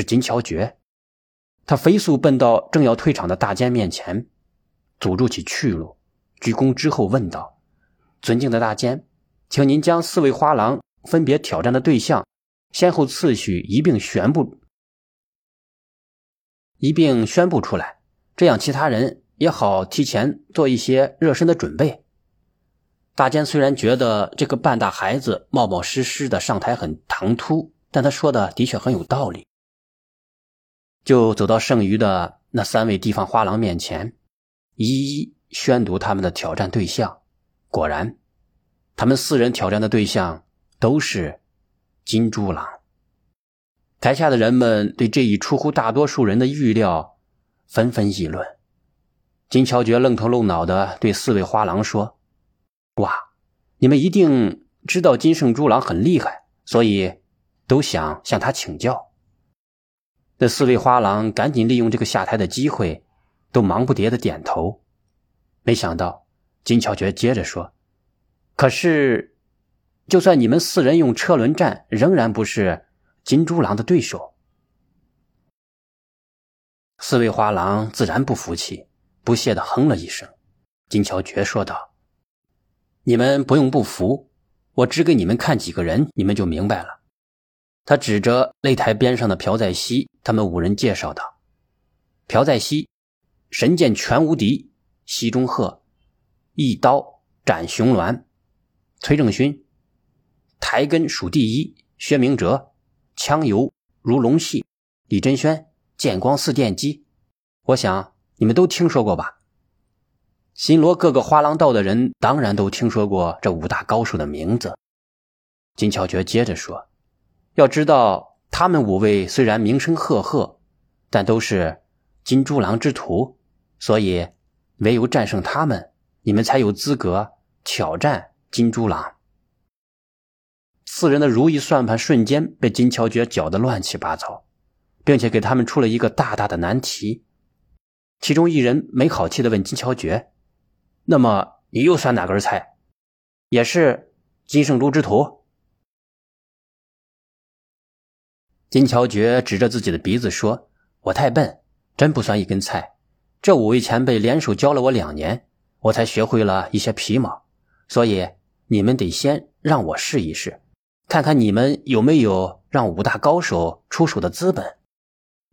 是金乔觉。他飞速奔到正要退场的大监面前，阻住其去路，鞠躬之后问道：“尊敬的大监，请您将四位花郎分别挑战的对象，先后次序一并宣布，一并宣布出来，这样其他人也好提前做一些热身的准备。”大坚虽然觉得这个半大孩子冒冒失失的上台很唐突，但他说的的确很有道理。就走到剩余的那三位地方花郎面前，一一宣读他们的挑战对象。果然，他们四人挑战的对象都是金猪郎。台下的人们对这一出乎大多数人的预料，纷纷议论。金乔觉愣头愣脑的对四位花郎说。哇，你们一定知道金圣猪郎很厉害，所以都想向他请教。那四位花郎赶紧利用这个下台的机会，都忙不迭的点头。没想到金巧觉接着说：“可是，就算你们四人用车轮战，仍然不是金猪郎的对手。”四位花郎自然不服气，不屑的哼了一声。金巧觉说道。你们不用不服，我只给你们看几个人，你们就明白了。他指着擂台边上的朴在熙，他们五人介绍道：“朴在熙，神剑全无敌；西中鹤，一刀斩雄鸾；崔正勋，台根数第一；薛明哲，枪游如龙戏；李真轩，剑光似电击。我想你们都听说过吧。”新罗各个花廊道的人当然都听说过这五大高手的名字。金巧觉接着说：“要知道，他们五位虽然名声赫赫，但都是金猪郎之徒，所以唯有战胜他们，你们才有资格挑战金猪郎。”四人的如意算盘瞬间被金巧觉搅得乱七八糟，并且给他们出了一个大大的难题。其中一人没好气的问金巧觉。那么你又算哪根菜？也是金圣珠之徒？金乔觉指着自己的鼻子说：“我太笨，真不算一根菜。这五位前辈联手教了我两年，我才学会了一些皮毛。所以你们得先让我试一试，看看你们有没有让五大高手出手的资本。”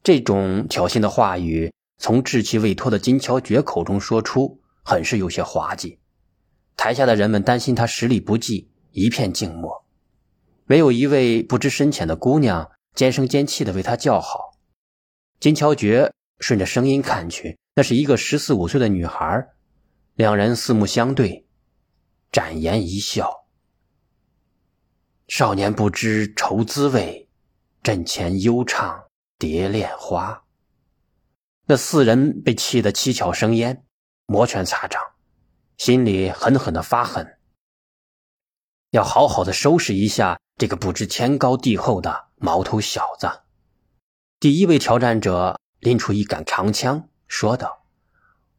这种挑衅的话语从稚气未脱的金乔觉口中说出。很是有些滑稽，台下的人们担心他实力不济，一片静默。唯有一位不知深浅的姑娘尖声尖气的为他叫好。金乔觉顺着声音看去，那是一个十四五岁的女孩。两人四目相对，展颜一笑：“少年不知愁滋味，阵前悠唱蝶恋花。”那四人被气得七窍生烟。摩拳擦掌，心里狠狠的发狠，要好好的收拾一下这个不知天高地厚的毛头小子。第一位挑战者拎出一杆长枪，说道：“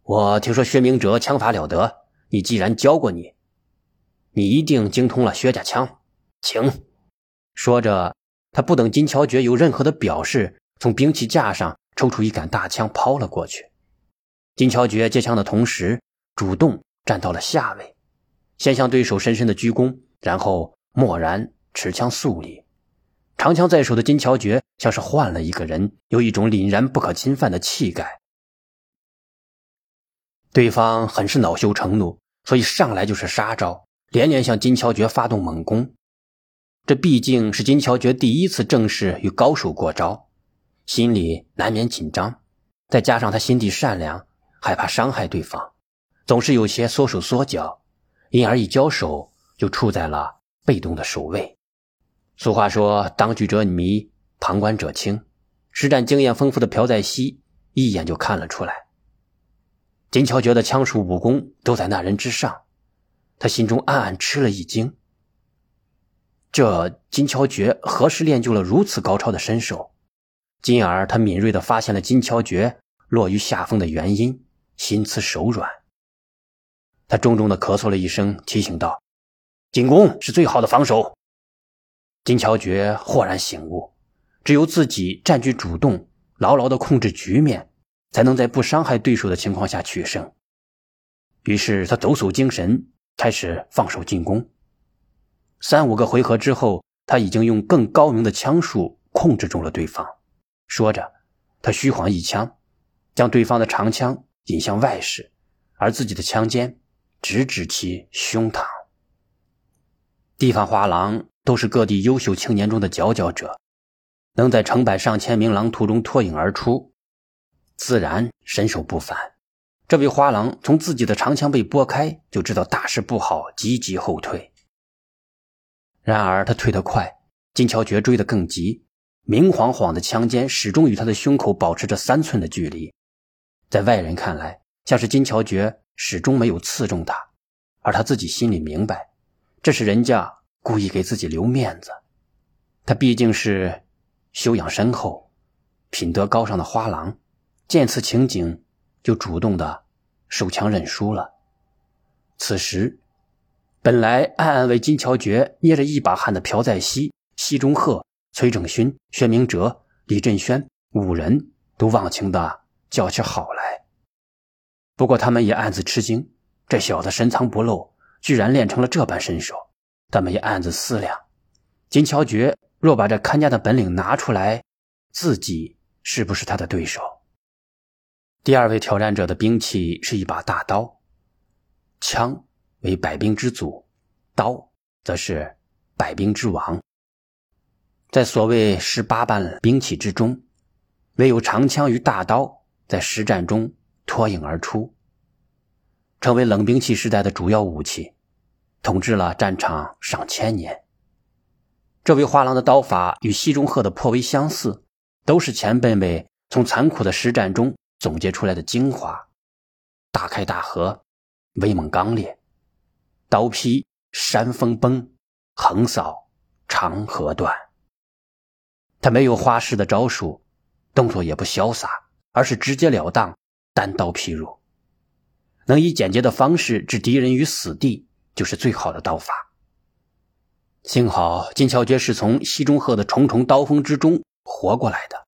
我听说薛明哲枪法了得，你既然教过你，你一定精通了薛家枪，请。”说着，他不等金乔觉有任何的表示，从兵器架上抽出一杆大枪抛了过去。金乔觉接枪的同时，主动站到了下位，先向对手深深的鞠躬，然后默然持枪肃立。长枪在手的金乔觉像是换了一个人，有一种凛然不可侵犯的气概。对方很是恼羞成怒，所以上来就是杀招，连连向金乔觉发动猛攻。这毕竟是金乔觉第一次正式与高手过招，心里难免紧张，再加上他心地善良。害怕伤害对方，总是有些缩手缩脚，因而一交手就处在了被动的守卫。俗话说：“当局者迷，旁观者清。”实战经验丰富的朴在熙一眼就看了出来，金乔觉的枪术武功都在那人之上，他心中暗暗吃了一惊。这金乔觉何时练就了如此高超的身手？进而他敏锐地发现了金乔觉落于下风的原因。心慈手软，他重重的咳嗽了一声，提醒道：“进攻是最好的防守。”金乔觉豁然醒悟，只有自己占据主动，牢牢的控制局面，才能在不伤害对手的情况下取胜。于是他抖擞精神，开始放手进攻。三五个回合之后，他已经用更高明的枪术控制住了对方。说着，他虚晃一枪，将对方的长枪引向外室，而自己的枪尖直指其胸膛。地方花郎都是各地优秀青年中的佼佼者，能在成百上千名狼徒中脱颖而出，自然身手不凡。这位花郎从自己的长枪被拨开，就知道大事不好，急急后退。然而他退得快，金乔觉追得更急，明晃晃的枪尖始终与他的胸口保持着三寸的距离，在外人看来，像是金乔觉始终没有刺中他，而他自己心里明白，这是人家故意给自己留面子。他毕竟是修养深厚、品德高尚的花郎，见此情景，就主动的收枪认输了。此时。本来暗暗为金乔觉捏着一把汗的朴在熙、西中鹤、崔正勋、薛明哲、李振轩五人都忘情的叫起好来。不过他们也暗自吃惊，这小子深藏不露，居然练成了这般身手。他们也暗自思量：金乔觉若把这看家的本领拿出来，自己是不是他的对手？第二位挑战者的兵器是一把大刀，枪。为百兵之祖，刀则是百兵之王。在所谓十八般兵器之中，唯有长枪与大刀在实战中脱颖而出，成为冷兵器时代的主要武器，统治了战场上千年。这位画廊的刀法与西中鹤的颇为相似，都是前辈们从残酷的实战中总结出来的精华，大开大合，威猛刚烈。刀劈山峰崩，横扫长河断。他没有花式的招数，动作也不潇洒，而是直截了当，单刀劈入。能以简洁的方式置敌人于死地，就是最好的刀法。幸好金乔觉是从西中鹤的重重刀锋之中活过来的，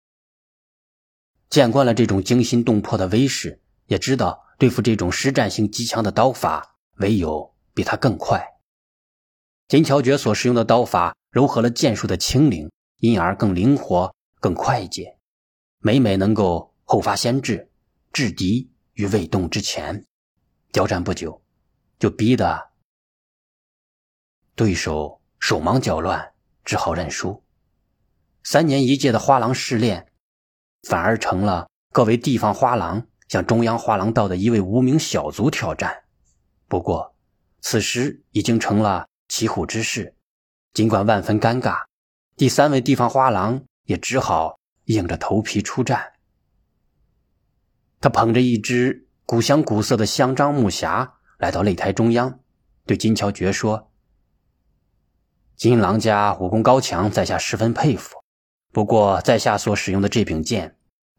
见惯了这种惊心动魄的威势，也知道对付这种实战性极强的刀法，唯有。比他更快。金乔觉所使用的刀法糅合了剑术的轻灵，因而更灵活、更快捷，每每能够后发先至，制敌于未动之前。交战不久，就逼得对手手忙脚乱，只好认输。三年一届的花郎试炼，反而成了各位地方花郎向中央花郎道的一位无名小卒挑战。不过。此时已经成了骑虎之势，尽管万分尴尬，第三位地方花郎也只好硬着头皮出战。他捧着一只古香古色的香樟木匣来到擂台中央，对金乔觉说：“金狼家武功高强，在下十分佩服。不过在下所使用的这柄剑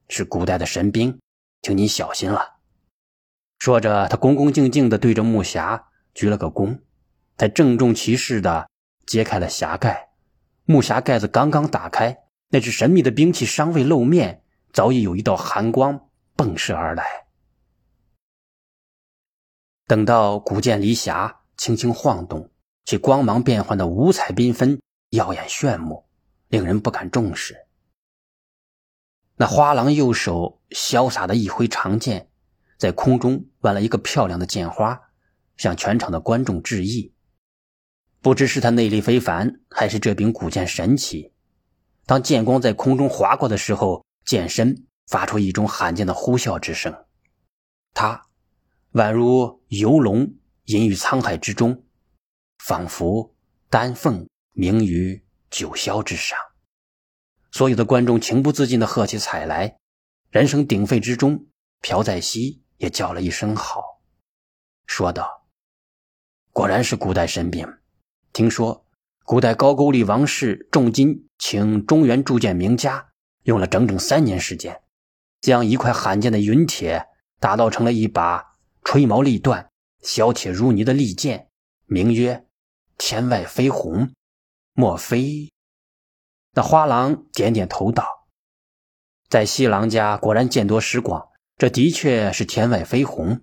是古代的神兵，请您小心了。”说着，他恭恭敬敬地对着木匣。鞠了个躬，才郑重其事地揭开了匣盖。木匣盖子刚刚打开，那只神秘的兵器尚未露面，早已有一道寒光迸射而来。等到古剑离匣，轻轻晃动，其光芒变幻的五彩缤纷，耀眼炫目，令人不敢重视。那花郎右手潇洒的一挥长剑，在空中弯了一个漂亮的剑花。向全场的观众致意。不知是他内力非凡，还是这柄古剑神奇。当剑光在空中划过的时候，剑身发出一种罕见的呼啸之声。他宛如游龙隐于沧海之中，仿佛丹凤鸣于九霄之上。所有的观众情不自禁地喝起彩来，人声鼎沸之中，朴在熙也叫了一声好，说道。果然是古代神兵。听说古代高句丽王室重金请中原铸剑名家，用了整整三年时间，将一块罕见的云铁打造成了一把吹毛立断、削铁如泥的利剑，名曰“天外飞鸿”。莫非那花郎点点头道：“在西郎家果然见多识广，这的确是天外飞鸿。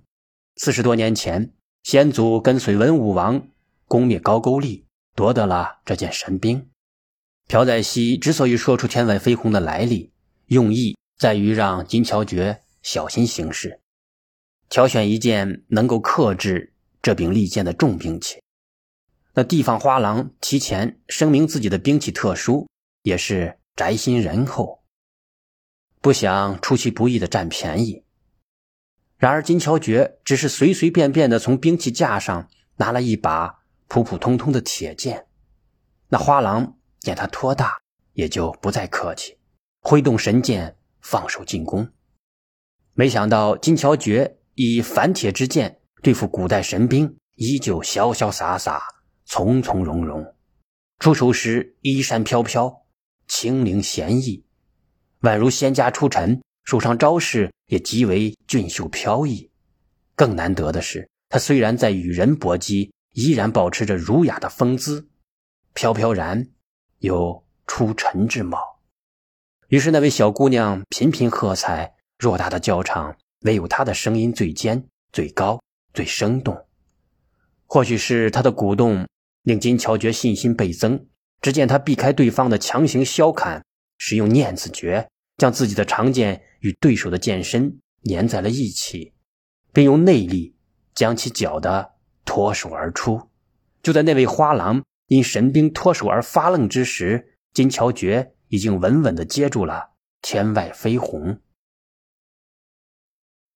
四十多年前，先祖跟随文武王攻灭高句丽，夺得了这件神兵。朴载熙之所以说出天外飞鸿的来历，用意在于让金乔觉小心行事，挑选一件能够克制这柄利剑的重兵器。那地方花郎提前声明自己的兵器特殊。”也是宅心仁厚，不想出其不意的占便宜。然而金乔觉只是随随便便的从兵器架上拿了一把普普通通的铁剑，那花郎见他托大，也就不再客气，挥动神剑放手进攻。没想到金乔觉以反铁之剑对付古代神兵，依旧潇潇洒洒、从从容容，出手时衣衫飘飘。清灵闲逸，宛如仙家出尘；手上招式也极为俊秀飘逸。更难得的是，他虽然在与人搏击，依然保持着儒雅的风姿，飘飘然有出尘之貌。于是，那位小姑娘频频喝彩。偌大的教场，唯有她的声音最尖、最高、最生动。或许是她的鼓动，令金乔觉信心倍增。只见他避开对方的强行削砍，使用念子诀，将自己的长剑与对手的剑身粘在了一起，并用内力将其搅得脱手而出。就在那位花郎因神兵脱手而发愣之时，金乔觉已经稳稳地接住了天外飞鸿，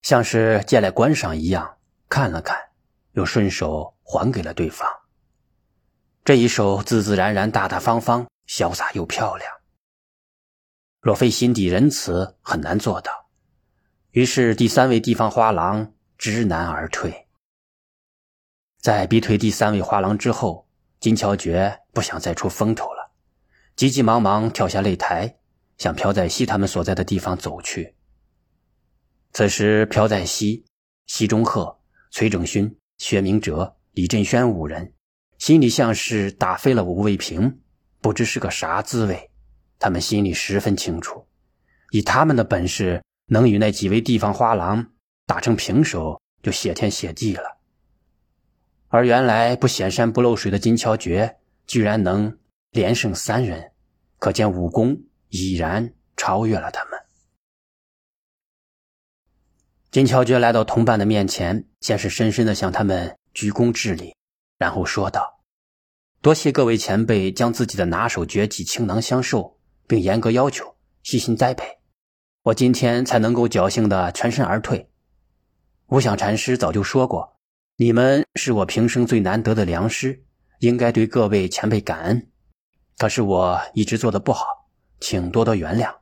像是借来观赏一样，看了看，又顺手还给了对方。这一手自自然然、大大方方、潇洒又漂亮。若非心底仁慈，很难做到。于是第三位地方花郎知难而退。在逼退第三位花郎之后，金乔觉不想再出风头了，急急忙忙跳下擂台，向朴载熙他们所在的地方走去。此时，朴在熙、西中鹤、崔正勋、薛明哲、李振轩五人。心里像是打飞了五味瓶，不知是个啥滋味。他们心里十分清楚，以他们的本事，能与那几位地方花郎打成平手，就谢天谢地了。而原来不显山不漏水的金乔觉，居然能连胜三人，可见武功已然超越了他们。金乔觉来到同伴的面前，先是深深的向他们鞠躬致礼。然后说道：“多谢各位前辈将自己的拿手绝技倾囊相授，并严格要求、细心栽培，我今天才能够侥幸的全身而退。无想禅师早就说过，你们是我平生最难得的良师，应该对各位前辈感恩。可是我一直做的不好，请多多原谅。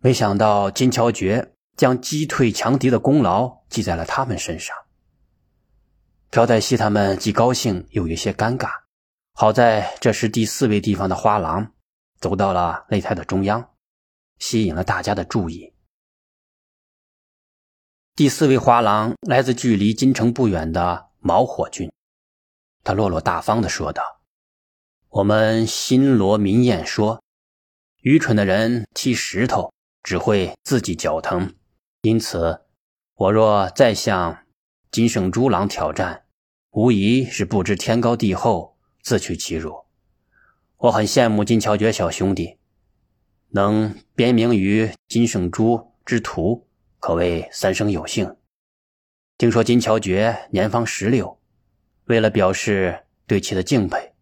没想到金乔觉将击退强敌的功劳记在了他们身上。”朴黛熙他们既高兴又有些尴尬。好在这时第四位地方的花郎走到了擂台的中央，吸引了大家的注意。第四位花郎来自距离金城不远的毛火郡，他落落大方的说道：“我们新罗民谚说，愚蠢的人踢石头只会自己脚疼，因此我若再向……”金圣珠郎挑战，无疑是不知天高地厚，自取其辱。我很羡慕金乔觉小兄弟，能编名于金圣珠之徒，可谓三生有幸。听说金乔觉年方十六，为了表示对其的敬佩，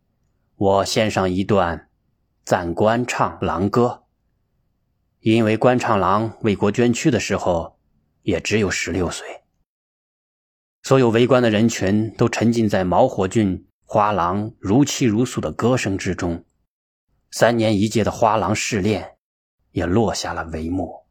我献上一段赞官唱郎歌。因为官唱郎为国捐躯的时候，也只有十六岁。所有围观的人群都沉浸在毛火俊花郎如泣如诉的歌声之中，三年一届的花郎试炼也落下了帷幕。